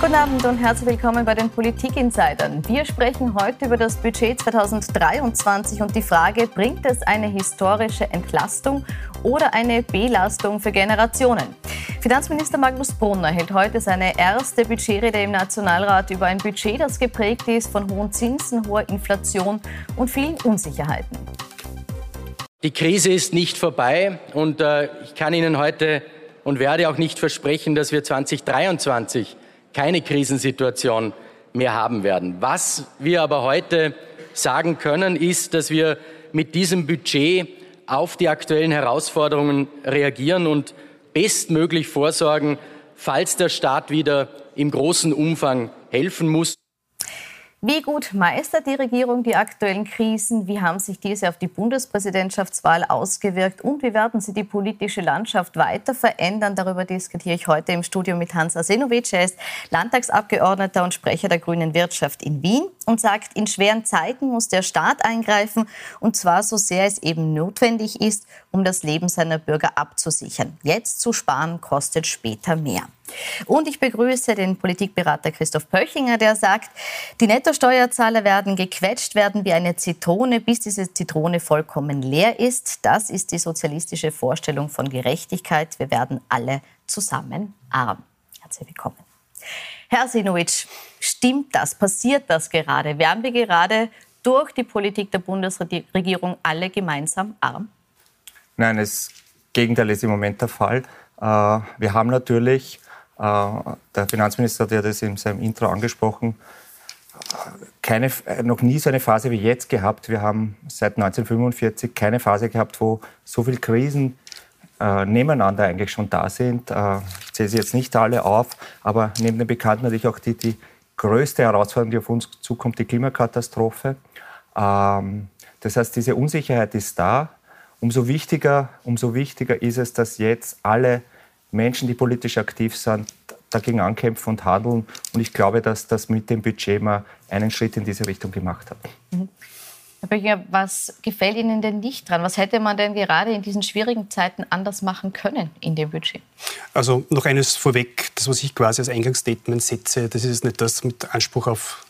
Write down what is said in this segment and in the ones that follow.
Guten Abend und herzlich willkommen bei den Politik-Insidern. Wir sprechen heute über das Budget 2023 und die Frage, bringt es eine historische Entlastung oder eine Belastung für Generationen? Finanzminister Magnus Brunner hält heute seine erste Budgetrede im Nationalrat über ein Budget, das geprägt ist von hohen Zinsen, hoher Inflation und vielen Unsicherheiten. Die Krise ist nicht vorbei und äh, ich kann Ihnen heute und werde auch nicht versprechen, dass wir 2023 keine Krisensituation mehr haben werden. Was wir aber heute sagen können, ist, dass wir mit diesem Budget auf die aktuellen Herausforderungen reagieren und bestmöglich vorsorgen, falls der Staat wieder im großen Umfang helfen muss. Wie gut meistert die Regierung die aktuellen Krisen? Wie haben sich diese auf die Bundespräsidentschaftswahl ausgewirkt? Und wie werden sie die politische Landschaft weiter verändern? Darüber diskutiere ich heute im Studio mit Hans Arsenovic. Er ist Landtagsabgeordneter und Sprecher der Grünen Wirtschaft in Wien und sagt, in schweren Zeiten muss der Staat eingreifen und zwar so sehr es eben notwendig ist, um das Leben seiner Bürger abzusichern. Jetzt zu sparen kostet später mehr. Und ich begrüße den Politikberater Christoph Pöchinger, der sagt, die Nettosteuerzahler werden gequetscht werden wie eine Zitrone, bis diese Zitrone vollkommen leer ist. Das ist die sozialistische Vorstellung von Gerechtigkeit. Wir werden alle zusammen arm. Herzlich willkommen. Herr Sinowitsch, stimmt das? Passiert das gerade? Werden wir gerade durch die Politik der Bundesregierung alle gemeinsam arm? Nein, das Gegenteil ist im Moment der Fall. Äh, wir haben natürlich der Finanzminister hat ja das in seinem Intro angesprochen. Keine, noch nie so eine Phase wie jetzt gehabt. Wir haben seit 1945 keine Phase gehabt, wo so viele Krisen äh, nebeneinander eigentlich schon da sind. Äh, ich zähle sie jetzt nicht alle auf, aber neben den Bekannten natürlich auch die, die größte Herausforderung, die auf uns zukommt, die Klimakatastrophe. Ähm, das heißt, diese Unsicherheit ist da. Umso wichtiger, umso wichtiger ist es, dass jetzt alle Menschen, die politisch aktiv sind, dagegen ankämpfen und handeln. Und ich glaube, dass das mit dem Budget mal einen Schritt in diese Richtung gemacht hat. Mhm. Herr Böchinger, was gefällt Ihnen denn nicht dran? Was hätte man denn gerade in diesen schwierigen Zeiten anders machen können in dem Budget? Also noch eines vorweg, das, was ich quasi als Eingangsstatement setze, das ist nicht das mit Anspruch auf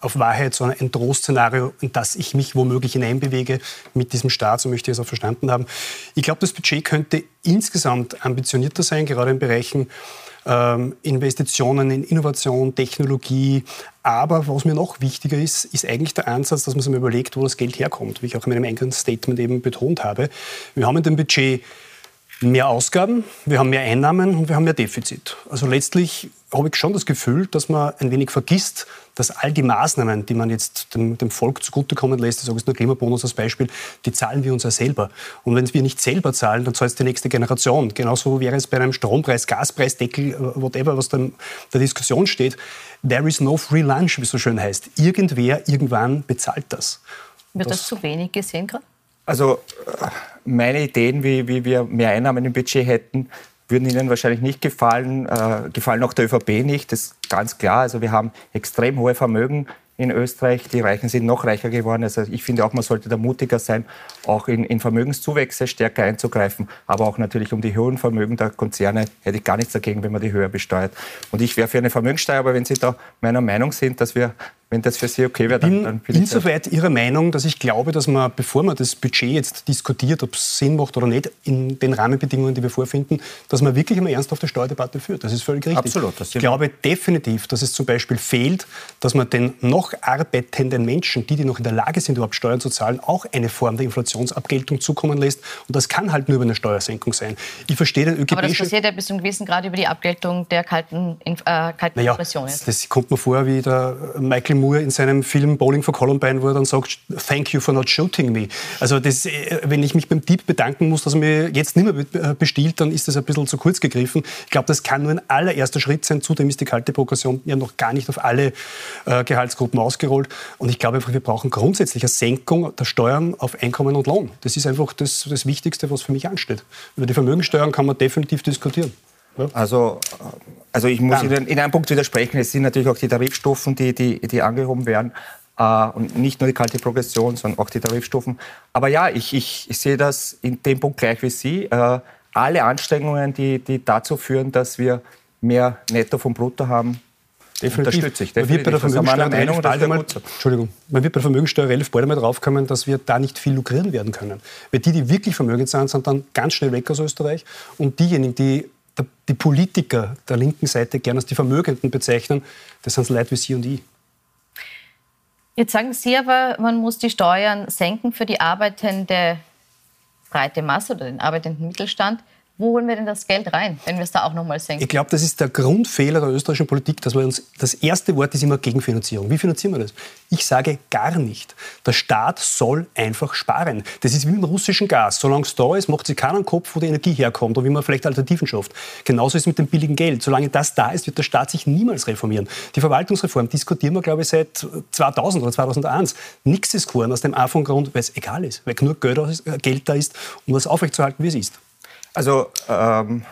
auf Wahrheit, sondern ein Trostszenario, in das ich mich womöglich hineinbewege mit diesem Staat, so möchte ich es auch verstanden haben. Ich glaube, das Budget könnte insgesamt ambitionierter sein, gerade in Bereichen ähm, Investitionen in Innovation, Technologie. Aber was mir noch wichtiger ist, ist eigentlich der Ansatz, dass man sich mal überlegt, wo das Geld herkommt, wie ich auch in meinem Eingangsstatement eben betont habe. Wir haben in dem Budget mehr Ausgaben, wir haben mehr Einnahmen und wir haben mehr Defizit. Also letztlich habe ich schon das Gefühl, dass man ein wenig vergisst, dass all die Maßnahmen, die man jetzt dem, dem Volk zugutekommen lässt, ich sage jetzt nur Klimabonus als Beispiel, die zahlen wir uns ja selber. Und wenn wir nicht selber zahlen, dann zahlt es die nächste Generation. Genauso wäre es bei einem Strompreis, Gaspreisdeckel, äh, whatever, was da in der Diskussion steht. There is no free lunch, wie es so schön heißt. Irgendwer irgendwann bezahlt das. Wird das, das zu wenig gesehen gerade? Also äh, meine Ideen, wie, wie wir mehr Einnahmen im Budget hätten, würden Ihnen wahrscheinlich nicht gefallen, äh, gefallen auch der ÖVP nicht, das ist ganz klar. Also wir haben extrem hohe Vermögen in Österreich. Die Reichen sind noch reicher geworden. Also ich finde auch, man sollte da mutiger sein, auch in, in Vermögenszuwächse stärker einzugreifen. Aber auch natürlich um die hohen Vermögen der Konzerne hätte ich gar nichts dagegen, wenn man die höher besteuert. Und ich wäre für eine Vermögenssteuer, aber wenn Sie da meiner Meinung sind, dass wir wenn das für Sie okay wäre, dann, dann bin ich insoweit Ihrer Meinung, dass ich glaube, dass man, bevor man das Budget jetzt diskutiert, ob es Sinn macht oder nicht, in den Rahmenbedingungen, die wir vorfinden, dass man wirklich eine ernsthafte Steuerdebatte führt. Das ist völlig richtig. Absolut. ich glaube definitiv, dass es zum Beispiel fehlt, dass man den noch arbeitenden Menschen, die, die noch in der Lage sind, überhaupt Steuern zu zahlen, auch eine Form der Inflationsabgeltung zukommen lässt. Und das kann halt nur über eine Steuersenkung sein. Ich verstehe den ÖGB Aber das passiert ja bis zum gewissen Grad über die Abgeltung der kalten, äh, kalten naja, Inflation. Das kommt mir vor wie der Michael Moore in seinem Film Bowling for Columbine, wo er dann sagt, thank you for not shooting me. Also das, äh, wenn ich mich beim Dieb bedanken muss, dass er mir jetzt nicht mehr äh, bestiehlt, dann ist das ein bisschen zu kurz gegriffen. Ich glaube, das kann nur ein allererster Schritt sein. Zudem ist die kalte Progression ja noch gar nicht auf alle äh, Gehaltsgruppen ausgerollt. Und ich glaube einfach, wir brauchen grundsätzlich eine Senkung der Steuern auf Einkommen und Lohn. Das ist einfach das, das Wichtigste, was für mich ansteht. Über die Vermögensteuern kann man definitiv diskutieren. Also, also ich muss Ihnen in einem Punkt widersprechen. Es sind natürlich auch die Tarifstufen, die, die, die angehoben werden. Äh, und nicht nur die kalte Progression, sondern auch die Tarifstufen. Aber ja, ich, ich, ich sehe das in dem Punkt gleich wie Sie. Äh, alle Anstrengungen, die, die dazu führen, dass wir mehr Netto vom Brutto haben, Definitiv. Unterstütze ich. Definitiv. Man wird bei der Vermögensteuer Meinung, Entschuldigung, man wird bei der Vermögensteuer relativ bald einmal draufkommen, dass wir da nicht viel lukrieren werden können. Weil die, die wirklich vermögend sind, sind dann ganz schnell weg aus Österreich. Und diejenigen, die die Politiker der linken Seite gerne als die Vermögenden bezeichnen, das sind Leute wie Sie und ich. Jetzt sagen Sie aber, man muss die Steuern senken für die arbeitende breite Masse oder den arbeitenden Mittelstand. Wo holen wir denn das Geld rein, wenn wir es da auch noch mal senken? Ich glaube, das ist der Grundfehler der österreichischen Politik, dass wir uns das erste Wort ist immer Gegenfinanzierung. Wie finanzieren wir das? Ich sage gar nicht. Der Staat soll einfach sparen. Das ist wie mit dem russischen Gas. Solange es da ist, macht sich keinen Kopf, wo die Energie herkommt und wie man vielleicht Alternativen schafft. Genauso ist es mit dem billigen Geld. Solange das da ist, wird der Staat sich niemals reformieren. Die Verwaltungsreform diskutieren wir, glaube ich, seit 2000 oder 2001. Nichts ist geworden aus dem einfachen Grund, weil es egal ist, weil genug Geld da ist, um das aufrechtzuerhalten, wie es ist. Also ähm,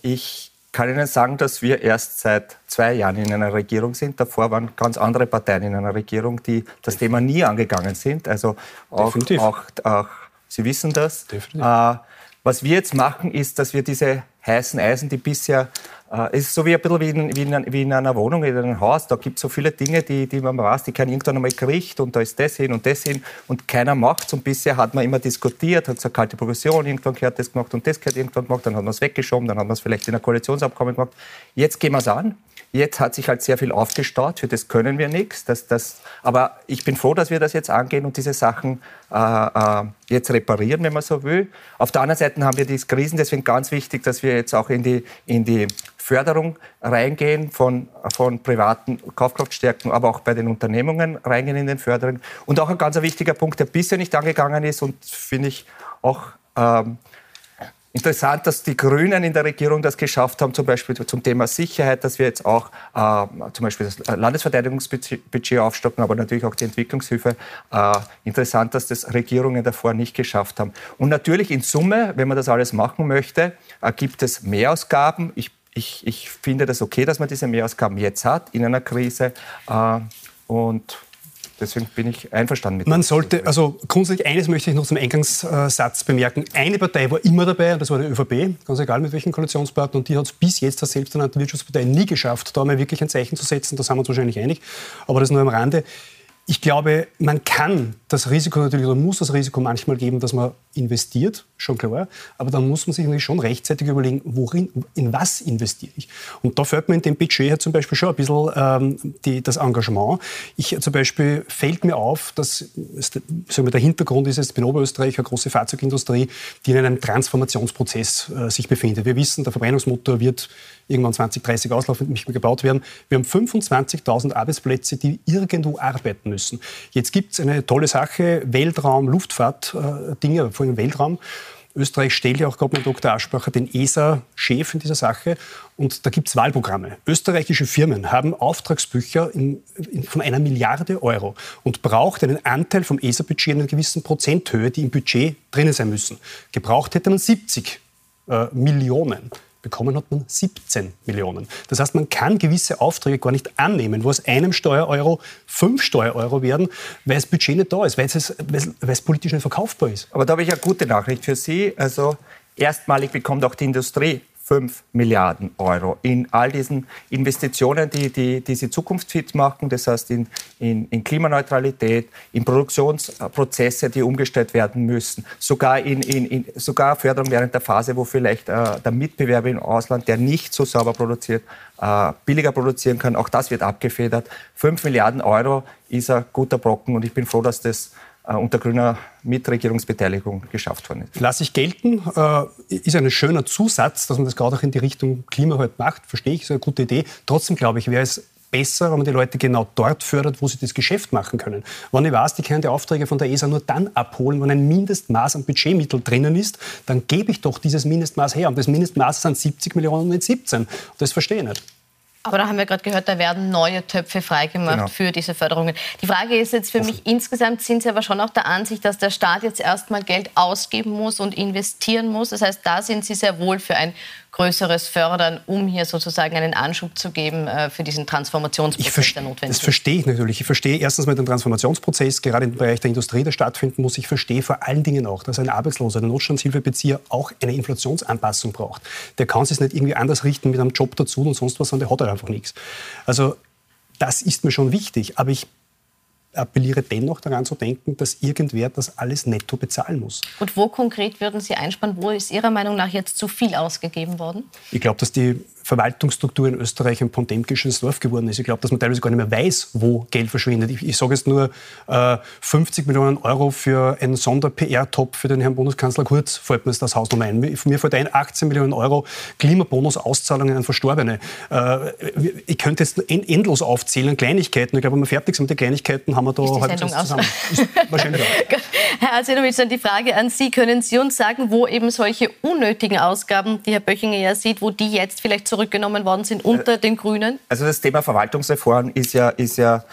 ich kann Ihnen sagen, dass wir erst seit zwei Jahren in einer Regierung sind. Davor waren ganz andere Parteien in einer Regierung, die das Thema nie angegangen sind. Also auch, auch, auch Sie wissen das. Äh, was wir jetzt machen, ist, dass wir diese heißen Eisen, die bisher äh, ist so wie ein bisschen wie in, wie in, wie in einer Wohnung, in einem Haus. Da gibt es so viele Dinge, die, die man weiß, die kein irgendwann einmal kriegt und da ist das hin und das hin und keiner macht es. Und bisher hat man immer diskutiert, hat gesagt, kalte Progression, irgendwann gehört das gemacht und das gehört irgendwann gemacht, dann hat man es weggeschoben, dann hat man es vielleicht in einer Koalitionsabkommen gemacht. Jetzt gehen wir es an. Jetzt hat sich halt sehr viel aufgestaut, für das können wir nichts. Das, das, aber ich bin froh, dass wir das jetzt angehen und diese Sachen äh, äh, jetzt reparieren, wenn man so will. Auf der anderen Seite haben wir diese Krisen, deswegen ganz wichtig, dass wir jetzt auch in die, in die Förderung reingehen von, von privaten Kaufkraftstärken, aber auch bei den Unternehmungen reingehen in den Förderungen. Und auch ein ganz wichtiger Punkt, der bisher nicht angegangen ist und finde ich auch ähm, Interessant, dass die Grünen in der Regierung das geschafft haben, zum Beispiel zum Thema Sicherheit, dass wir jetzt auch äh, zum Beispiel das Landesverteidigungsbudget aufstocken, aber natürlich auch die Entwicklungshilfe. Äh, interessant, dass das Regierungen davor nicht geschafft haben. Und natürlich in Summe, wenn man das alles machen möchte, äh, gibt es Mehrausgaben. Ich ich, ich finde das okay, dass man diese Mehrausgaben jetzt hat in einer Krise. Äh, und Deswegen bin ich einverstanden mit Man sollte, also grundsätzlich eines möchte ich noch zum Eingangssatz bemerken. Eine Partei war immer dabei, und das war die ÖVP, ganz egal mit welchen Koalitionspartner, und die hat es bis jetzt als selbsternannte Wirtschaftspartei nie geschafft, da mal wirklich ein Zeichen zu setzen. Da sind wir uns wahrscheinlich einig. Aber das nur am Rande. Ich glaube, man kann das Risiko natürlich oder muss das Risiko manchmal geben, dass man investiert, schon klar. Aber dann muss man sich natürlich schon rechtzeitig überlegen, worin, in was investiere ich. Und da fällt mir in dem Budget halt zum Beispiel schon ein bisschen ähm, die, das Engagement. Ich zum Beispiel fällt mir auf, dass sagen wir, der Hintergrund ist, ich bin Oberösterreich, eine große Fahrzeugindustrie, die in einem Transformationsprozess äh, sich befindet. Wir wissen, der Verbrennungsmotor wird irgendwann 2030 auslaufen und nicht mehr gebaut werden. Wir haben 25.000 Arbeitsplätze, die irgendwo arbeiten müssen. Jetzt gibt es eine tolle Sache, Weltraum, Luftfahrt, äh, Dinge, vor allem Weltraum. Österreich stellt ja auch gerade mit Dr. Aschbacher den ESA-Chef in dieser Sache. Und da gibt es Wahlprogramme. Österreichische Firmen haben Auftragsbücher in, in, von einer Milliarde Euro und braucht einen Anteil vom ESA-Budget in einer gewissen Prozenthöhe, die im Budget drinnen sein müssen. Gebraucht hätte man 70 äh, Millionen. Bekommen hat man 17 Millionen. Das heißt, man kann gewisse Aufträge gar nicht annehmen, wo aus einem Steuereuro fünf Steuereuro werden, weil das Budget nicht da ist, weil es, weil es politisch nicht verkaufbar ist. Aber da habe ich eine gute Nachricht für Sie. Also erstmalig bekommt auch die Industrie 5 Milliarden Euro in all diesen Investitionen, die, die, die sie zukunftsfit machen, das heißt in, in, in Klimaneutralität, in Produktionsprozesse, die umgestellt werden müssen, sogar, in, in, in, sogar Förderung während der Phase, wo vielleicht äh, der Mitbewerber im Ausland, der nicht so sauber produziert, äh, billiger produzieren kann. Auch das wird abgefedert. 5 Milliarden Euro ist ein guter Brocken und ich bin froh, dass das unter grüner Mitregierungsbeteiligung geschafft worden ist. Lass ich gelten, äh, ist ein schöner Zusatz, dass man das gerade auch in die Richtung Klima halt macht, verstehe ich, ist eine gute Idee. Trotzdem glaube ich, wäre es besser, wenn man die Leute genau dort fördert, wo sie das Geschäft machen können. Wenn ich weiß, die können die Aufträge von der ESA nur dann abholen, wenn ein Mindestmaß an Budgetmittel drinnen ist, dann gebe ich doch dieses Mindestmaß her. Und das Mindestmaß sind 70 Millionen nicht 17. Und das verstehe ich nicht. Aber da haben wir gerade gehört, da werden neue Töpfe freigemacht genau. für diese Förderungen. Die Frage ist jetzt für mich, insgesamt sind Sie aber schon auch der Ansicht, dass der Staat jetzt erstmal Geld ausgeben muss und investieren muss. Das heißt, da sind Sie sehr wohl für ein Größeres fördern, um hier sozusagen einen Anschub zu geben äh, für diesen Transformationsprozess, der notwendig ist? Das verstehe ich natürlich. Ich verstehe erstens mal den Transformationsprozess, gerade im Bereich der Industrie, der stattfinden muss. Ich verstehe vor allen Dingen auch, dass ein Arbeitsloser, ein Notstandshilfebezieher auch eine Inflationsanpassung braucht. Der kann sich nicht irgendwie anders richten mit einem Job dazu und sonst was, sondern der hat halt einfach nichts. Also das ist mir schon wichtig. Aber ich appelliere dennoch daran zu denken, dass irgendwer das alles netto bezahlen muss. Und wo konkret würden Sie einsparen? Wo ist Ihrer Meinung nach jetzt zu viel ausgegeben worden? Ich glaube, dass die Verwaltungsstruktur in Österreich ein potemkisches Dorf geworden ist. Ich glaube, dass man teilweise gar nicht mehr weiß, wo Geld verschwindet. Ich, ich sage jetzt nur, äh, 50 Millionen Euro für einen Sonder-PR-Top für den Herrn Bundeskanzler Kurz, fällt mir das Hausnummer ein. Mir fällt ein 18 Millionen Euro Klimabonus-Auszahlungen an Verstorbene. Äh, ich könnte jetzt endlos aufzählen, Kleinigkeiten. Ich glaube, wenn wir fertig sind mit den Kleinigkeiten, haben wir da halb zusammen. wahrscheinlich auch. Herr Arsenovic, dann die Frage an Sie. Können Sie uns sagen, wo eben solche unnötigen Ausgaben, die Herr Böchinger ja sieht, wo die jetzt vielleicht zurück zurückgenommen worden sind unter den Grünen? Also das Thema Verwaltungsreform ist ja, ist ja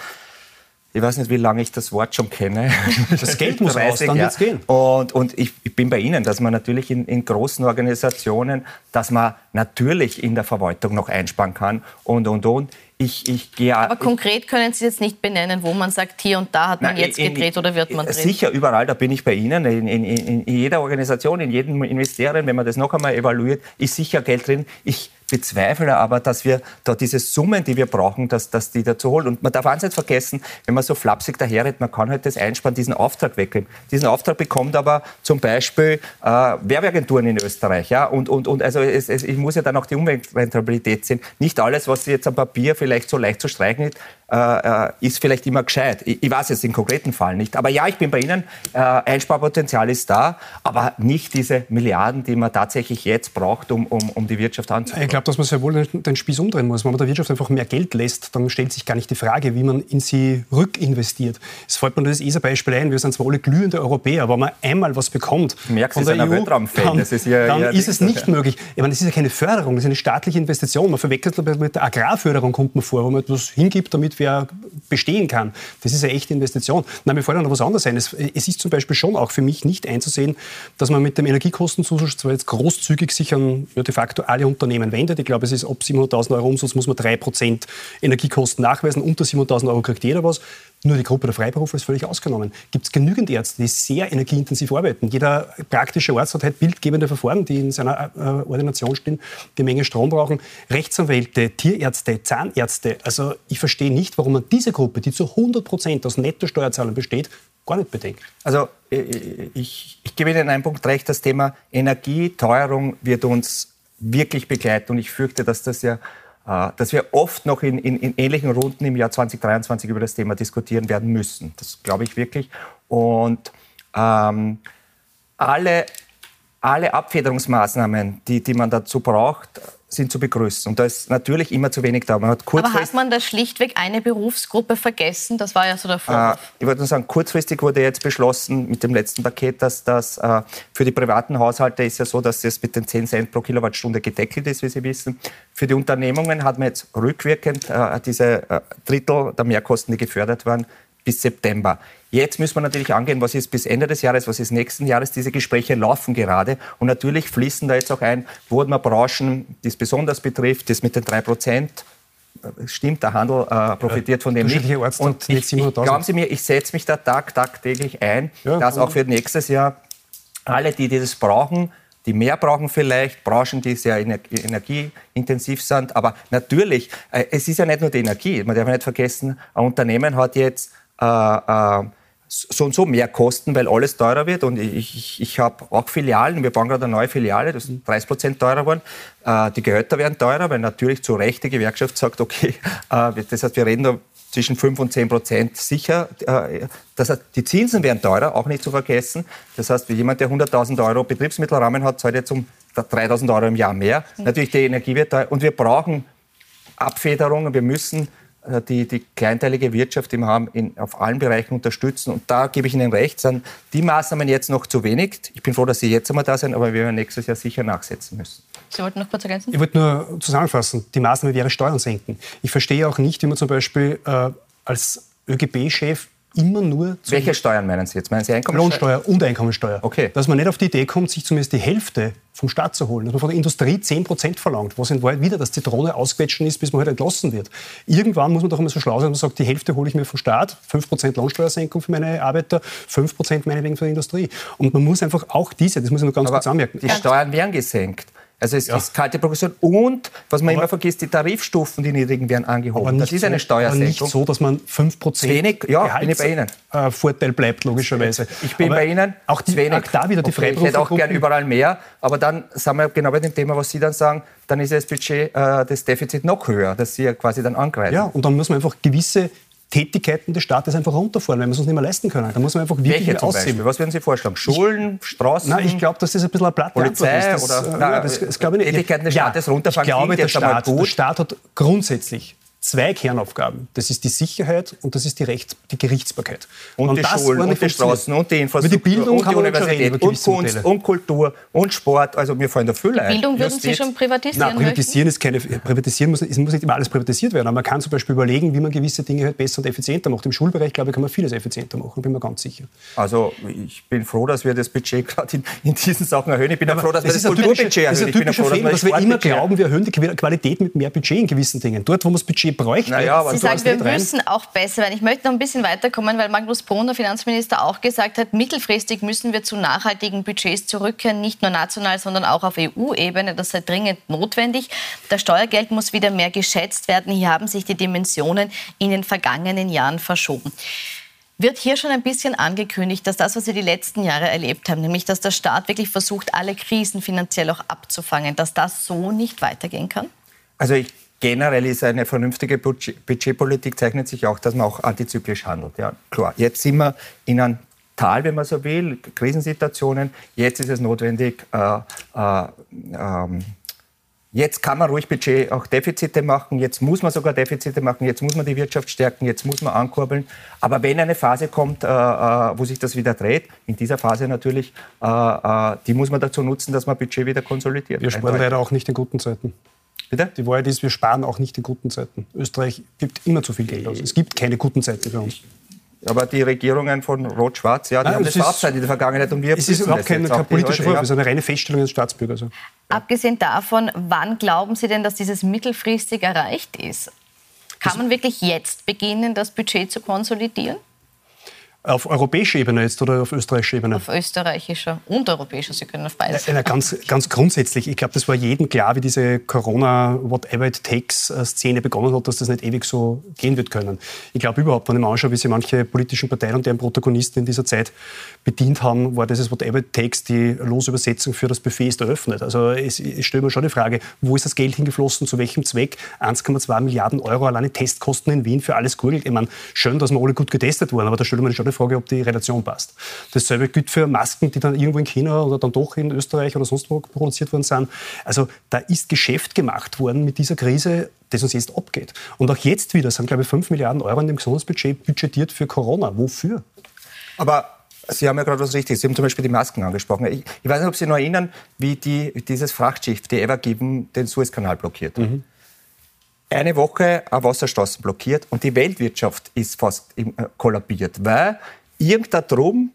ich weiß nicht, wie lange ich das Wort schon kenne. Das Geld muss raus, dann ja. gehen. Und, und ich, ich, bin bei Ihnen, dass man natürlich in, in, großen Organisationen, dass man natürlich in der Verwaltung noch einsparen kann und, und, und. Ich, ich gehe, Aber konkret können Sie jetzt nicht benennen, wo man sagt, hier und da hat man na, jetzt in, gedreht oder wird man drehen? Sicher, überall, da bin ich bei Ihnen. In, in, in jeder Organisation, in jedem Ministerium, wenn man das noch einmal evaluiert, ist sicher Geld drin. Ich bezweifle aber, dass wir da diese Summen, die wir brauchen, dass, dass die dazu holen. Und man darf eins nicht vergessen, wenn man so flapsig daherredet, man kann halt das einsparen, diesen Auftrag weggeben. Diesen Auftrag bekommt aber zum Beispiel äh, Werbeagenturen in Österreich. Ja? Und, und, und also es, es, ich muss ja dann auch die Umweltrentabilität sehen. Nicht alles, was jetzt am Papier vielleicht so leicht zu streichen ist, äh, äh, ist vielleicht immer gescheit. Ich, ich, weiß jetzt den konkreten Fall nicht. Aber ja, ich bin bei Ihnen. Äh, Einsparpotenzial ist da, aber nicht diese Milliarden, die man tatsächlich jetzt braucht, um, um, um die Wirtschaft anzupassen. Ich glaube, dass man sehr wohl den Spieß umdrehen muss. Wenn man der Wirtschaft einfach mehr Geld lässt, dann stellt sich gar nicht die Frage, wie man in sie rückinvestiert. Es fällt mir das ESA-Beispiel ein. Wir sind zwar alle glühende Europäer, aber wenn man einmal was bekommt Merkst von der EU, dann, ist, ja, dann ja ist es nicht möglich. Ich meine, das ist ja keine Förderung, das ist eine staatliche Investition. Man verwechselt mit der Agrarförderung, kommt man vor, wo man etwas hingibt, damit wer bestehen kann. Das ist eine echte Investition. Nein, mir fällt noch was anderes ein. Es, es, ist zum Beispiel schon auch für mich nicht einzusehen, dass man mit dem Energiekostenzuschuss zwar jetzt großzügig sich an ja, de facto alle Unternehmen wendet. Ich glaube, es ist ab 700.000 Euro Umsatz muss man 3% Energiekosten nachweisen. Unter 700.000 Euro kriegt jeder was. Nur die Gruppe der Freiberufler ist völlig ausgenommen. Gibt es genügend Ärzte, die sehr energieintensiv arbeiten. Jeder praktische Arzt hat halt bildgebende Verfahren, die in seiner äh, Ordination stehen, die Menge Strom brauchen. Rechtsanwälte, Tierärzte, Zahnärzte. Also ich verstehe nicht, warum man diese Gruppe, die zu 100 Prozent aus Nettosteuerzahlern besteht, gar nicht bedenkt. Also äh, ich, ich gebe Ihnen einen Punkt recht. Das Thema Energieteuerung wird uns wirklich begleiten. Und ich fürchte, dass das ja äh, dass wir oft noch in, in, in, ähnlichen Runden im Jahr 2023 über das Thema diskutieren werden müssen. Das glaube ich wirklich. Und ähm, alle, alle Abfederungsmaßnahmen, die, die man dazu braucht, sind zu begrüßen. Und da ist natürlich immer zu wenig da. Man hat Aber hat man da schlichtweg eine Berufsgruppe vergessen? Das war ja so der Vorwurf. Äh, ich würde nur sagen, kurzfristig wurde jetzt beschlossen mit dem letzten Paket, dass das äh, für die privaten Haushalte ist ja so, dass es mit den 10 Cent pro Kilowattstunde gedeckelt ist, wie Sie wissen. Für die Unternehmungen hat man jetzt rückwirkend äh, diese äh, Drittel der Mehrkosten, die gefördert waren, bis September. Jetzt müssen wir natürlich angehen, was ist bis Ende des Jahres, was ist nächsten Jahres. Diese Gespräche laufen gerade. Und natürlich fließen da jetzt auch ein, wo man Branchen, die es besonders betrifft, das mit den drei Prozent, äh, stimmt, der Handel äh, profitiert von dem nicht. Und ich, ich, glauben Sie mir, ich setze mich da tag, tagtäglich ein, ja, dass auch für nächstes Jahr alle, die das brauchen, die mehr brauchen vielleicht, Branchen, die sehr energieintensiv sind. Aber natürlich, äh, es ist ja nicht nur die Energie. Man darf nicht vergessen, ein Unternehmen hat jetzt äh, äh, so und so mehr kosten, weil alles teurer wird. Und ich, ich, ich habe auch Filialen, wir bauen gerade eine neue Filiale, das ist 30 Prozent teurer geworden. Äh, die Gehälter werden teurer, weil natürlich zu Recht die Gewerkschaft sagt, okay, äh, das heißt, wir reden da zwischen 5 und 10 Prozent sicher. Äh, das heißt, die Zinsen werden teurer, auch nicht zu vergessen. Das heißt, jemand, der 100.000 Euro Betriebsmittelrahmen hat, zahlt jetzt um 3.000 Euro im Jahr mehr. Mhm. Natürlich, die Energie wird teuer. Und wir brauchen Abfederungen, wir müssen die, die kleinteilige Wirtschaft im haben, in, auf allen Bereichen unterstützen. Und da gebe ich Ihnen recht, sind die Maßnahmen jetzt noch zu wenig. Ich bin froh, dass sie jetzt einmal da sind, aber wir werden nächstes Jahr sicher nachsetzen müssen. Sie wollten noch kurz ergänzen? Ich wollte nur zusammenfassen, die Maßnahme wäre Steuern senken. Ich verstehe auch nicht, wie man zum Beispiel äh, als ÖGB-Chef immer nur... Welche Steuern meinen Sie jetzt? Meinen Sie Einkommensteuer? Lohnsteuer und Einkommensteuer. Okay. Dass man nicht auf die Idee kommt, sich zumindest die Hälfte vom Staat zu holen. Dass man von der Industrie 10% verlangt, was in Wahrheit wieder das Zitrone ausquetschen ist, bis man halt entlassen wird. Irgendwann muss man doch immer so schlau sein, dass man sagt, die Hälfte hole ich mir vom Staat, 5% Lohnsteuersenkung für meine Arbeiter, 5% meinetwegen für die Industrie. Und man muss einfach auch diese, das muss ich noch ganz Aber kurz anmerken. Die Steuern werden gesenkt. Also es ja. ist kalte Progression und, was man aber immer vergisst, die Tarifstufen, die niedrigen, werden angehoben. das ist eine Steuersenkung. Aber nicht so, dass man 5% wenig, ja, bin ich bei Ihnen. Äh, Vorteil bleibt, logischerweise. Ich bin aber bei Ihnen. Auch die, wenig. Auch da wieder die okay, Ich hätte auch gern überall mehr, aber dann sind wir genau bei dem Thema, was Sie dann sagen, dann ist das Budget, äh, das Defizit noch höher, das Sie ja quasi dann angreifen. Ja, und dann muss man einfach gewisse Tätigkeiten des Staates einfach runterfahren, weil wir es uns nicht mehr leisten können. Da muss man einfach wirklich Welche Beispiel? Was würden Sie vorschlagen? Schulen, Straßen? Nein, ich glaube, dass das ein bisschen eine platte Polizei ist. Das, oder äh, nein, das, das glaube ich nicht. Tätigkeiten des Staates ja, runterfahren ich glaube, der Staat, der Staat hat grundsätzlich zwei Kernaufgaben. Das ist die Sicherheit und das ist die, Recht, die Gerichtsbarkeit. Und, und die Schulen und die Straßen und die Infrastruktur die Bildung und die Universität und Kunst Modelle. und Kultur und Sport. Also mir fallen da viele ein. Bildung würden Sie schon privatisieren Nein, privatisieren ist keine, privatisieren muss, es muss nicht immer alles privatisiert werden. Aber man kann zum Beispiel überlegen, wie man gewisse Dinge halt besser und effizienter macht. Im Schulbereich, glaube ich, kann man vieles effizienter machen, bin mir ganz sicher. Also ich bin froh, dass wir das Budget gerade in, in, diesen Sachen erhöhen. Ich bin auch froh, dass wir das Kulturbudget erhöhen. Das ist ein typischer Fehler, dass wir immer glauben, wir erhöhen die Qualität mit mehr Budget in gewissen Dingen. Dort, wo man das Budget bräuchte, naja, Sie sagen, wir müssen auch besser werden. Ich möchte noch ein bisschen weiterkommen, weil Magnus Brunner, Finanzminister, auch gesagt hat, mittelfristig müssen wir zu nachhaltigen Budgets zurückkehren, nicht nur national, sondern auch auf EU-Ebene. Das sei dringend notwendig. Das Steuergeld muss wieder mehr geschätzt werden. Hier haben sich die Dimensionen in den vergangenen Jahren verschoben. Wird hier schon ein bisschen angekündigt, dass das, was wir die letzten Jahre erlebt haben, nämlich dass der Staat wirklich versucht, alle Krisen finanziell auch abzufangen, dass das so nicht weitergehen kann? Also ich generell ist eine vernünftige Budgetpolitik, zeichnet sich auch, dass man auch antizyklisch handelt. Ja, klar. Jetzt sind wir in einem Tal, wenn man so will, Krisensituationen. Jetzt ist es notwendig, äh, äh, ähm, Jetzt kann man ruhig Budget auch Defizite machen, jetzt muss man sogar Defizite machen, jetzt muss man die Wirtschaft stärken, jetzt muss man ankurbeln. Aber wenn eine Phase kommt, äh, äh wo sich das wieder dreht, in dieser Phase natürlich, äh, äh, die muss man dazu nutzen, dass man Budget wieder konsolidiert. Wir sparen leider auch nicht in guten Zeiten. Bitte? Die Wahrheit ist, wir sparen auch nicht in guten Zeiten. Österreich gibt immer zu viel Geld aus. Es gibt keine guten Zeiten für uns. Aber die Regierungen von Rot-Schwarz, ja, die Nein, haben das Fahrzeit in der Vergangenheit und wir Es ist überhaupt kein, politischer Vorwurf, es ist eine reine Feststellung des Staatsbürgers. Also. Abgesehen davon, wann glauben Sie denn, dass dieses mittelfristig erreicht ist? Kann man wirklich jetzt beginnen, das Budget zu konsolidieren? Auf europäischer Ebene jetzt oder auf österreichischer Ebene? Auf österreichischer und europäischer. Sie können auf beides. Ja, ganz, ganz grundsätzlich. Ich glaube, das war jedem klar, wie diese Corona-Whatever-it-takes-Szene begonnen hat, dass das nicht ewig so gehen wird können. Ich glaube überhaupt, wenn ich mir anschaue, wie sich manche politischen Parteien und deren Protagonisten in dieser Zeit bedient haben, war dieses Whatever-it-takes die Losübersetzung für das Buffet ist eröffnet. Also es, ich stelle mir schon die Frage, wo ist das Geld hingeflossen, zu welchem Zweck? 1,2 Milliarden Euro alleine Testkosten in Wien für alles gurgelt. Ich meine, schön, dass wir alle gut getestet wurden, aber da stellt man schon die Frage, ob die Relation passt. Dasselbe gilt für Masken, die dann irgendwo in China oder dann doch in Österreich oder sonst wo produziert worden sind. Also da ist Geschäft gemacht worden mit dieser Krise, das uns jetzt abgeht. Und auch jetzt wieder sind, glaube ich, 5 Milliarden Euro in dem Gesundheitsbudget budgetiert für Corona. Wofür? Aber Sie haben ja gerade was Richtiges. Sie haben zum Beispiel die Masken angesprochen. Ich, ich weiß nicht, ob Sie noch erinnern, wie die, dieses Frachtschiff, die Ever Given, den Suezkanal blockiert. Mhm eine Woche eine Wasserstraßen blockiert und die Weltwirtschaft ist fast äh, kollabiert, weil irgendein Drum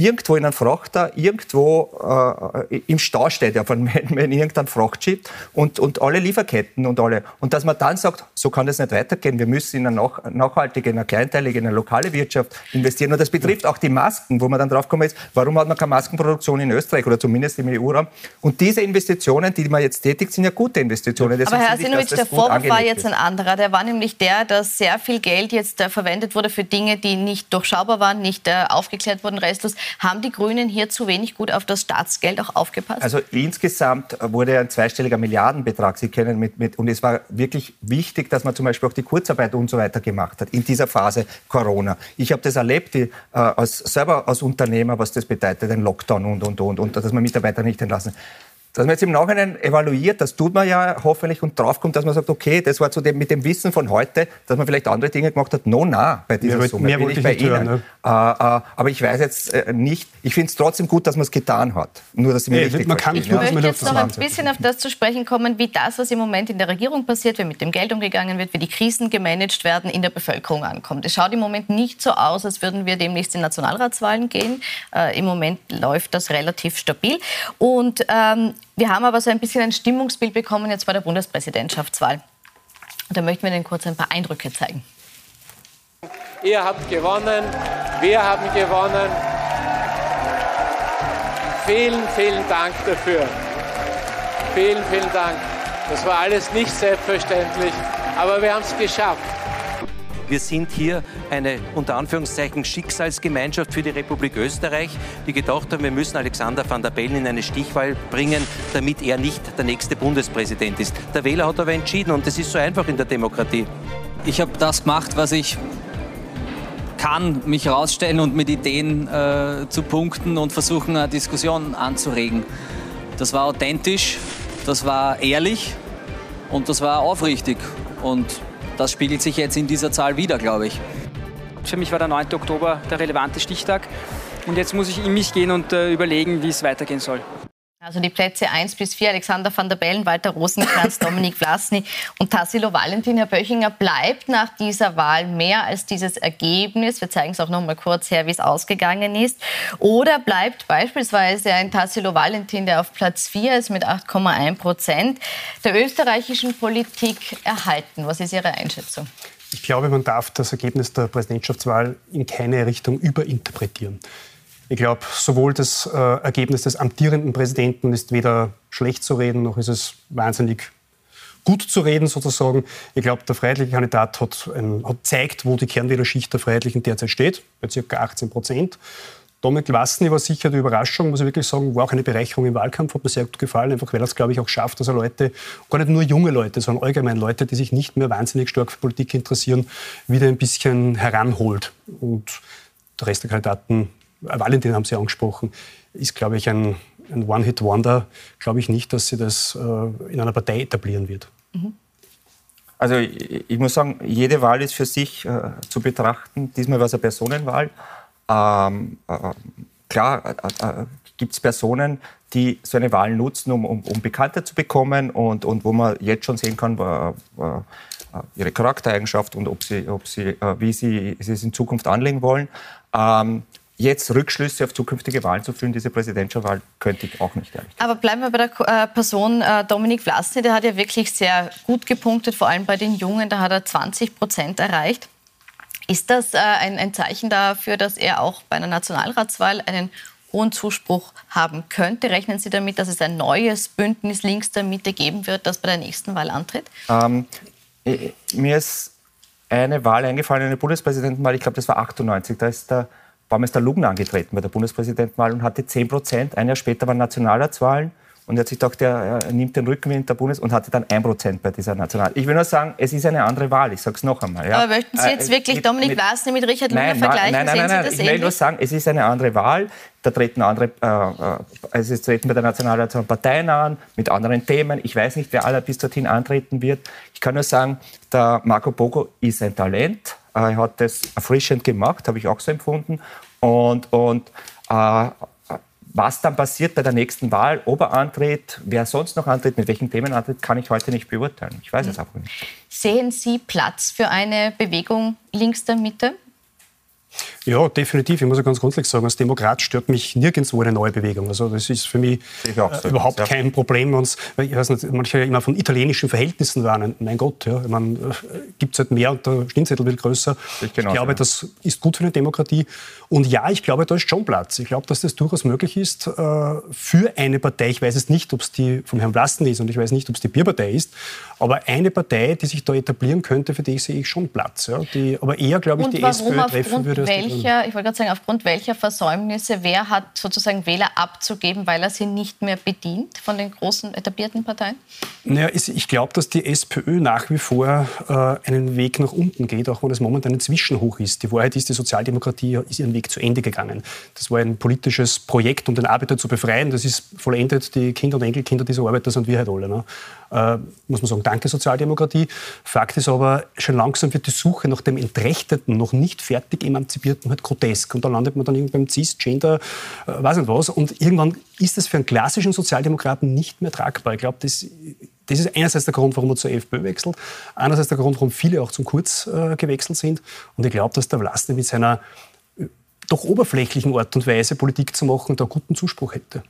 irgendwo in einem Frachter, irgendwo äh, im Stau steht ja von wenn irgendein Frachtschiff und, und alle Lieferketten und alle. Und dass man dann sagt, so kann das nicht weitergehen, wir müssen in eine nach, nachhaltige, in eine kleinteilige, in eine lokale Wirtschaft investieren. Und das betrifft auch die Masken, wo man dann drauf kommen ist, warum hat man keine Maskenproduktion in Österreich oder zumindest im EU-Raum. Und diese Investitionen, die man jetzt tätigt, sind ja gute Investitionen. Deswegen Aber Herr Sinowitsch, der Vorwurf war jetzt ein anderer. Der war nämlich der, dass sehr viel Geld jetzt äh, verwendet wurde für Dinge, die nicht durchschaubar waren, nicht äh, aufgeklärt wurden restlos. Haben die Grünen hier zu wenig gut auf das Staatsgeld auch aufgepasst? Also insgesamt wurde ein zweistelliger Milliardenbetrag, Sie kennen mit, mit und es war wirklich wichtig, dass man zum Beispiel auch die Kurzarbeit und so weiter gemacht hat in dieser Phase Corona. Ich habe das erlebt, die, äh, als, selber als Unternehmer, was das bedeutet, ein Lockdown und, und, und, und dass man Mitarbeiter nicht entlassen. Dass man jetzt im Nachhinein evaluiert, das tut man ja hoffentlich und draufkommt, dass man sagt, okay, das war zu dem, mit dem Wissen von heute, dass man vielleicht andere Dinge gemacht hat. No, na, bei dieser mehr, Summe mehr bin ich bei Ihnen. Hören, ne? äh, äh, aber ich weiß jetzt äh, nicht, ich finde es trotzdem gut, dass man es getan hat. Nur, dass Sie mir nee, richtig man kann nicht ja. Ich möchte jetzt noch ein bisschen auf das zu sprechen kommen, wie das, was im Moment in der Regierung passiert, wie mit dem Geld umgegangen wird, wie die Krisen gemanagt werden, in der Bevölkerung ankommt. Es schaut im Moment nicht so aus, als würden wir demnächst in Nationalratswahlen gehen. Äh, Im Moment läuft das relativ stabil. Und ähm, wir haben aber so ein bisschen ein Stimmungsbild bekommen jetzt bei der Bundespräsidentschaftswahl. Und da möchten wir Ihnen kurz ein paar Eindrücke zeigen. Ihr habt gewonnen, wir haben gewonnen. Vielen, vielen Dank dafür. Vielen, vielen Dank. Das war alles nicht selbstverständlich, aber wir haben es geschafft. Wir sind hier eine unter Anführungszeichen Schicksalsgemeinschaft für die Republik Österreich, die gedacht haben, wir müssen Alexander van der Bellen in eine Stichwahl bringen, damit er nicht der nächste Bundespräsident ist. Der Wähler hat aber entschieden und das ist so einfach in der Demokratie. Ich habe das gemacht, was ich kann, mich herausstellen und mit Ideen äh, zu punkten und versuchen, eine Diskussion anzuregen. Das war authentisch, das war ehrlich und das war aufrichtig. Und das spiegelt sich jetzt in dieser Zahl wieder, glaube ich. Für mich war der 9. Oktober der relevante Stichtag. Und jetzt muss ich in mich gehen und äh, überlegen, wie es weitergehen soll. Also die Plätze 1 bis 4, Alexander van der Bellen, Walter Rosenkranz, Dominik Vlasny und Tassilo Valentin. Herr Böchinger, bleibt nach dieser Wahl mehr als dieses Ergebnis? Wir zeigen es auch noch mal kurz her, wie es ausgegangen ist. Oder bleibt beispielsweise ein Tassilo Valentin, der auf Platz 4 ist mit 8,1 Prozent, der österreichischen Politik erhalten? Was ist Ihre Einschätzung? Ich glaube, man darf das Ergebnis der Präsidentschaftswahl in keine Richtung überinterpretieren. Ich glaube, sowohl das äh, Ergebnis des amtierenden Präsidenten ist weder schlecht zu reden, noch ist es wahnsinnig gut zu reden sozusagen. Ich glaube, der freiheitliche Kandidat hat, ähm, hat zeigt, wo die Kernwählerschicht der Freiheitlichen derzeit steht, bei ca. 18 Prozent. Dominik Lassny war sicher die Überraschung, muss ich wirklich sagen, war auch eine Bereicherung im Wahlkampf, hat mir sehr gut gefallen, einfach weil er es, glaube ich, auch schafft, dass er Leute, gar nicht nur junge Leute, sondern allgemein Leute, die sich nicht mehr wahnsinnig stark für Politik interessieren, wieder ein bisschen heranholt. Und der Rest der Kandidaten Valentin haben Sie angesprochen, ist, glaube ich, ein, ein One-Hit-Wonder. Glaube ich nicht, dass sie das äh, in einer Partei etablieren wird. Mhm. Also ich, ich, muss sagen, jede Wahl ist für sich äh, zu betrachten. Diesmal war es eine Personenwahl. Ähm, äh, klar äh, äh, gibt es Personen, die so eine Wahl nutzen, um, um, um bekannter zu bekommen und, und wo man jetzt schon sehen kann, äh, ihre Charaktereigenschaft und ob sie, ob sie, wie sie, sie es in Zukunft anlegen wollen. Ähm, jetzt Rückschlüsse auf zukünftige Wahlen zu führen, diese Präsidentschaftswahl, könnte ich auch nicht, ehrlich Aber bleiben wir bei der äh, Person äh, Dominik Vlasny, der hat ja wirklich sehr gut gepunktet, vor allem bei den Jungen, da hat er 20 Prozent erreicht. Ist das äh, ein, ein Zeichen dafür, dass er auch bei einer Nationalratswahl einen hohen Zuspruch haben könnte? Rechnen Sie damit, dass es ein neues Bündnis links der Mitte geben wird, das bei der nächsten Wahl antritt? Ähm, mir ist eine Wahl eingefallen, eine Bundespräsidentenwahl, ich glaube, das war 98. Da ist der Baumeister Lugner angetreten bei der Bundespräsidentenwahl und hatte 10 Prozent. Ein Jahr später waren Nationalratswahlen und er hat sich gedacht, er, nimmt den Rückenwind der Bundes und hatte dann 1 Prozent bei dieser National. Ich will nur sagen, es ist eine andere Wahl. Ich sage es noch einmal. Ja. Aber möchten Sie jetzt äh, wirklich mit, Dominik Vlasny mit Richard Lugner vergleichen? Nein, nein, nein, nein, nein. ich will nur sagen, es ist eine andere Wahl. Da treten andere, äh, äh es treten bei der Nationalration Parteien an, mit anderen Themen. Ich weiß nicht, wer aller bis dorthin antreten wird. Ich kann nur sagen, der Marco Bogo ist ein Talent er hat das erfrischend gemacht, habe ich auch so empfunden. Und, und äh, was dann passiert bei der nächsten Wahl, ob er antritt, wer sonst noch antritt, mit welchen Themen antritt, kann ich heute nicht beurteilen. Ich weiß es mhm. einfach nicht. Sehen Sie Platz für eine Bewegung links der Mitte? Ja, definitiv. Ich muss ja ganz grundsätzlich sagen, als Demokrat stört mich nirgendwo eine neue Bewegung. Also das ist für mich äh, überhaupt ja. kein Problem. Uns, ich weiß nicht, manche immer von italienischen Verhältnissen warnen. Mein Gott, ja, man äh, gibt es halt mehr und der Stimmzettel wird größer. Ich, ich glaube, ja. das ist gut für eine Demokratie. Und ja, ich glaube, da ist schon Platz. Ich glaube, dass das durchaus möglich ist äh, für eine Partei. Ich weiß es nicht, ob es die vom Herrn Blasten ist und ich weiß nicht, ob es die Bierpartei ist. Aber eine Partei, die sich da etablieren könnte, für die sehe ich schon Platz. Ja, die, aber eher, glaube ich, und die SPÖ treffen würde. Welche welcher, ich wollte gerade sagen, aufgrund welcher Versäumnisse, wer hat sozusagen Wähler abzugeben, weil er sie nicht mehr bedient von den großen etablierten Parteien? Naja, ich glaube, dass die SPÖ nach wie vor äh, einen Weg nach unten geht, auch wenn es momentan ein Zwischenhoch ist. Die Wahrheit ist, die Sozialdemokratie ist ihren Weg zu Ende gegangen. Das war ein politisches Projekt, um den Arbeiter zu befreien. Das ist vollendet. Die Kinder und Enkelkinder dieser Arbeiter sind wir halt alle. Ne? Äh, muss man sagen, danke Sozialdemokratie. Fakt ist aber, schon langsam wird die Suche nach dem Entrechteten, noch nicht fertig Emanzipierten halt grotesk. Und da landet man dann irgendwie beim CIS, Gender, äh, weiß nicht was. Und irgendwann ist das für einen klassischen Sozialdemokraten nicht mehr tragbar. Ich glaube, das, das ist einerseits der Grund, warum er zur FPÖ wechselt, andererseits der Grund, warum viele auch zum Kurz äh, gewechselt sind. Und ich glaube, dass der Vlasny mit seiner äh, doch oberflächlichen Art und Weise Politik zu machen da guten Zuspruch hätte.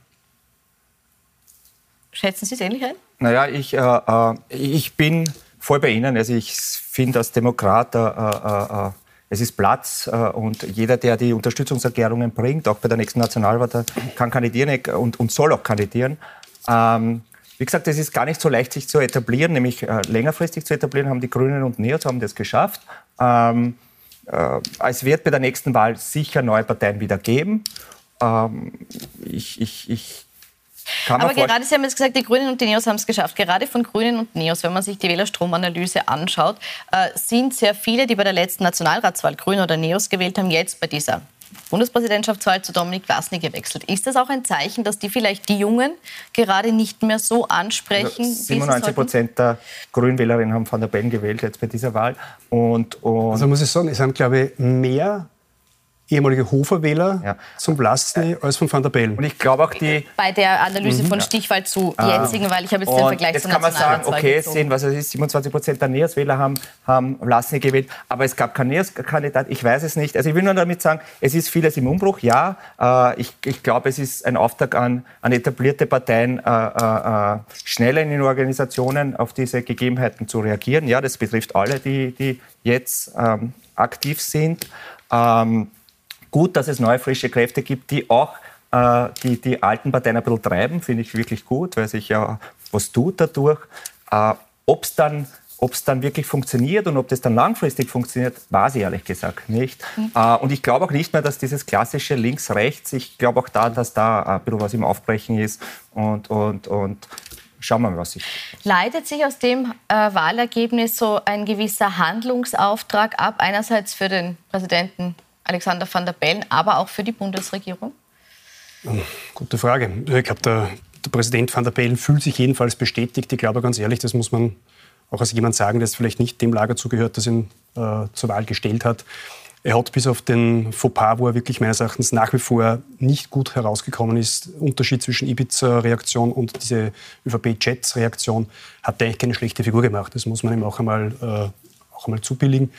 Schätzen Sie es ähnlich ein? Naja, ich, äh, äh, ich bin voll bei Ihnen. Also ich finde als Demokrat, äh, es ist Platz äh, und jeder, der die Unterstützungserklärungen bringt, auch bei der nächsten Nationalwahl, kann kandidieren und, und soll auch kandidieren. Ähm, wie gesagt, es ist gar nicht so leicht, sich zu etablieren, nämlich längerfristig zu etablieren, haben die Grünen und Neos haben das geschafft. Ähm, es wird bei der nächsten Wahl sicher neue Parteien wieder geben. Ähm, ich, ich, ich aber gerade, Sie haben jetzt gesagt, die Grünen und die Neos haben es geschafft. Gerade von Grünen und Neos, wenn man sich die Wählerstromanalyse anschaut, äh, sind sehr viele, die bei der letzten Nationalratswahl Grüne oder Neos gewählt haben, jetzt bei dieser Bundespräsidentschaftswahl zu Dominik Vlasny gewechselt. Ist das auch ein Zeichen, dass die vielleicht die Jungen gerade nicht mehr so ansprechen? Also 97 Prozent der Grünwählerinnen haben Van der Bellen gewählt jetzt bei dieser Wahl. Und, und also muss ich sagen, es haben, glaube ich, mehr ehemalige Hofer-Wähler ja. zum Blasny als von Van der Bellen. Und ich glaube auch die... Bei der Analyse mhm. von Stichwahl zu ah. jetzigen, weil ich habe jetzt den Vergleich jetzt kann man sagen, okay, gezogen. sehen, was es ist, 27 Prozent der Neos-Wähler haben, haben Blasny gewählt, aber es gab keinen Neos-Kandidat, ich weiß es nicht. Also ich will nur damit sagen, es ist vieles im Umbruch, ja. Äh, ich, ich glaube, es ist ein Auftrag an, an etablierte Parteien, äh, äh, äh, schneller in den Organisationen auf diese Gegebenheiten zu reagieren. Ja, das betrifft alle, die, die jetzt ähm, aktiv sind. Ähm, gut, dass es neue, frische Kräfte gibt, die auch äh, die, die alten Parteien ein bisschen treiben, finde ich wirklich gut, weil sich ja was tut dadurch. Äh, ob es dann ob es dann wirklich funktioniert und ob das dann langfristig funktioniert, weiß ich ehrlich gesagt nicht. Mhm. Äh, und ich glaube auch nicht mehr, dass dieses klassische Links-Rechts, ich glaube auch da, dass da ein bisschen was im Aufbrechen ist und, und, und schauen wir mal, was sich. Leitet sich aus dem äh, Wahlergebnis so ein gewisser Handlungsauftrag ab, einerseits für den Präsidenten Alexander van der Bellen, aber auch für die Bundesregierung? Gute Frage. Ich glaube, der, der, Präsident van der Bellen fühlt sich jedenfalls bestätigt. Ich glaube ganz ehrlich, das muss man auch als jemand sagen, der vielleicht nicht dem Lager zugehört, das ihn äh, zur Wahl gestellt hat. Er hat bis auf den Fauxpas, wo er wirklich meines Erachtens nach wie vor nicht gut herausgekommen ist, Unterschied zwischen Ibiza-Reaktion und diese ÖVP-Jets-Reaktion, hat er eigentlich keine schlechte Figur gemacht. Das muss man ihm auch einmal, äh, auch einmal zubilligen.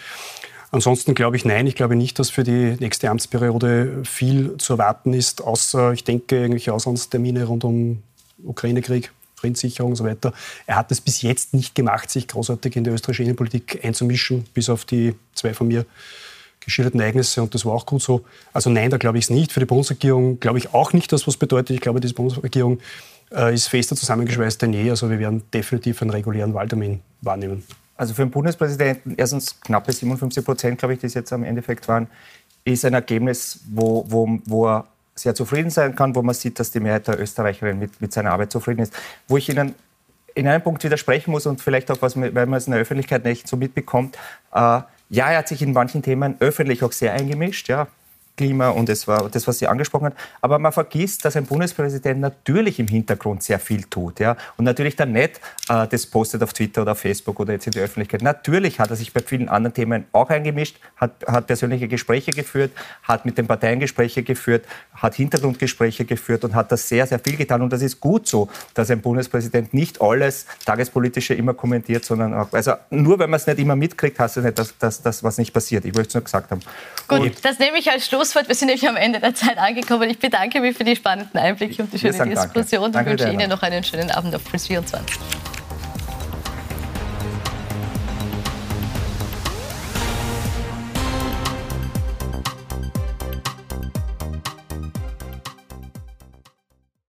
Ansonsten glaube ich nein. Ich glaube nicht, dass für die nächste Amtsperiode viel zu erwarten ist, außer ich denke irgendwelche Auslandstermine rund um Ukraine-Krieg. Friedenssicherung und so weiter. Er hat es bis jetzt nicht gemacht, sich großartig in die österreichische Innenpolitik einzumischen, bis auf die zwei von mir geschilderten Ereignisse und das war auch gut so. Also nein, da glaube ich es nicht. Für die Bundesregierung glaube ich auch nicht, dass was bedeutet. Ich glaube, diese Bundesregierung äh, ist fester zusammengeschweißt denn je. Also wir werden definitiv einen regulären Wahltermin wahrnehmen. Also für den Bundespräsidenten, erstens knappe 57 Prozent, glaube ich, die es jetzt am Endeffekt waren, ist ein Ergebnis, wo, wo, wo er sehr zufrieden sein kann, wo man sieht, dass die Mehrheit der Österreicherinnen mit, mit seiner Arbeit zufrieden ist. Wo ich Ihnen in einem Punkt widersprechen muss und vielleicht auch, was, weil man es in der Öffentlichkeit nicht so mitbekommt. Äh, ja, er hat sich in manchen Themen öffentlich auch sehr eingemischt. Ja, Klima und es war das, was Sie angesprochen haben. Aber man vergisst, dass ein Bundespräsident natürlich im Hintergrund sehr viel tut. Ja? Und natürlich dann nicht äh, das postet auf Twitter oder auf Facebook oder jetzt in der Öffentlichkeit. Natürlich hat er sich bei vielen anderen Themen auch eingemischt, hat, hat persönliche Gespräche geführt, hat mit den Parteien Gespräche geführt, hat Hintergrundgespräche geführt und hat das sehr, sehr viel getan. Und das ist gut so, dass ein Bundespräsident nicht alles Tagespolitische immer kommentiert, sondern auch, also nur wenn man es nicht immer mitkriegt, heißt es nicht, dass, dass was nicht passiert. Ich wollte es nur gesagt haben. Gut, und das nehme ich als Schluss Schlusswort. Wir sind nämlich am Ende der Zeit angekommen. Ich bedanke mich für die spannenden Einblicke und die schöne Diskussion und wünsche Ihnen noch einen schönen Abend auf Plus 24.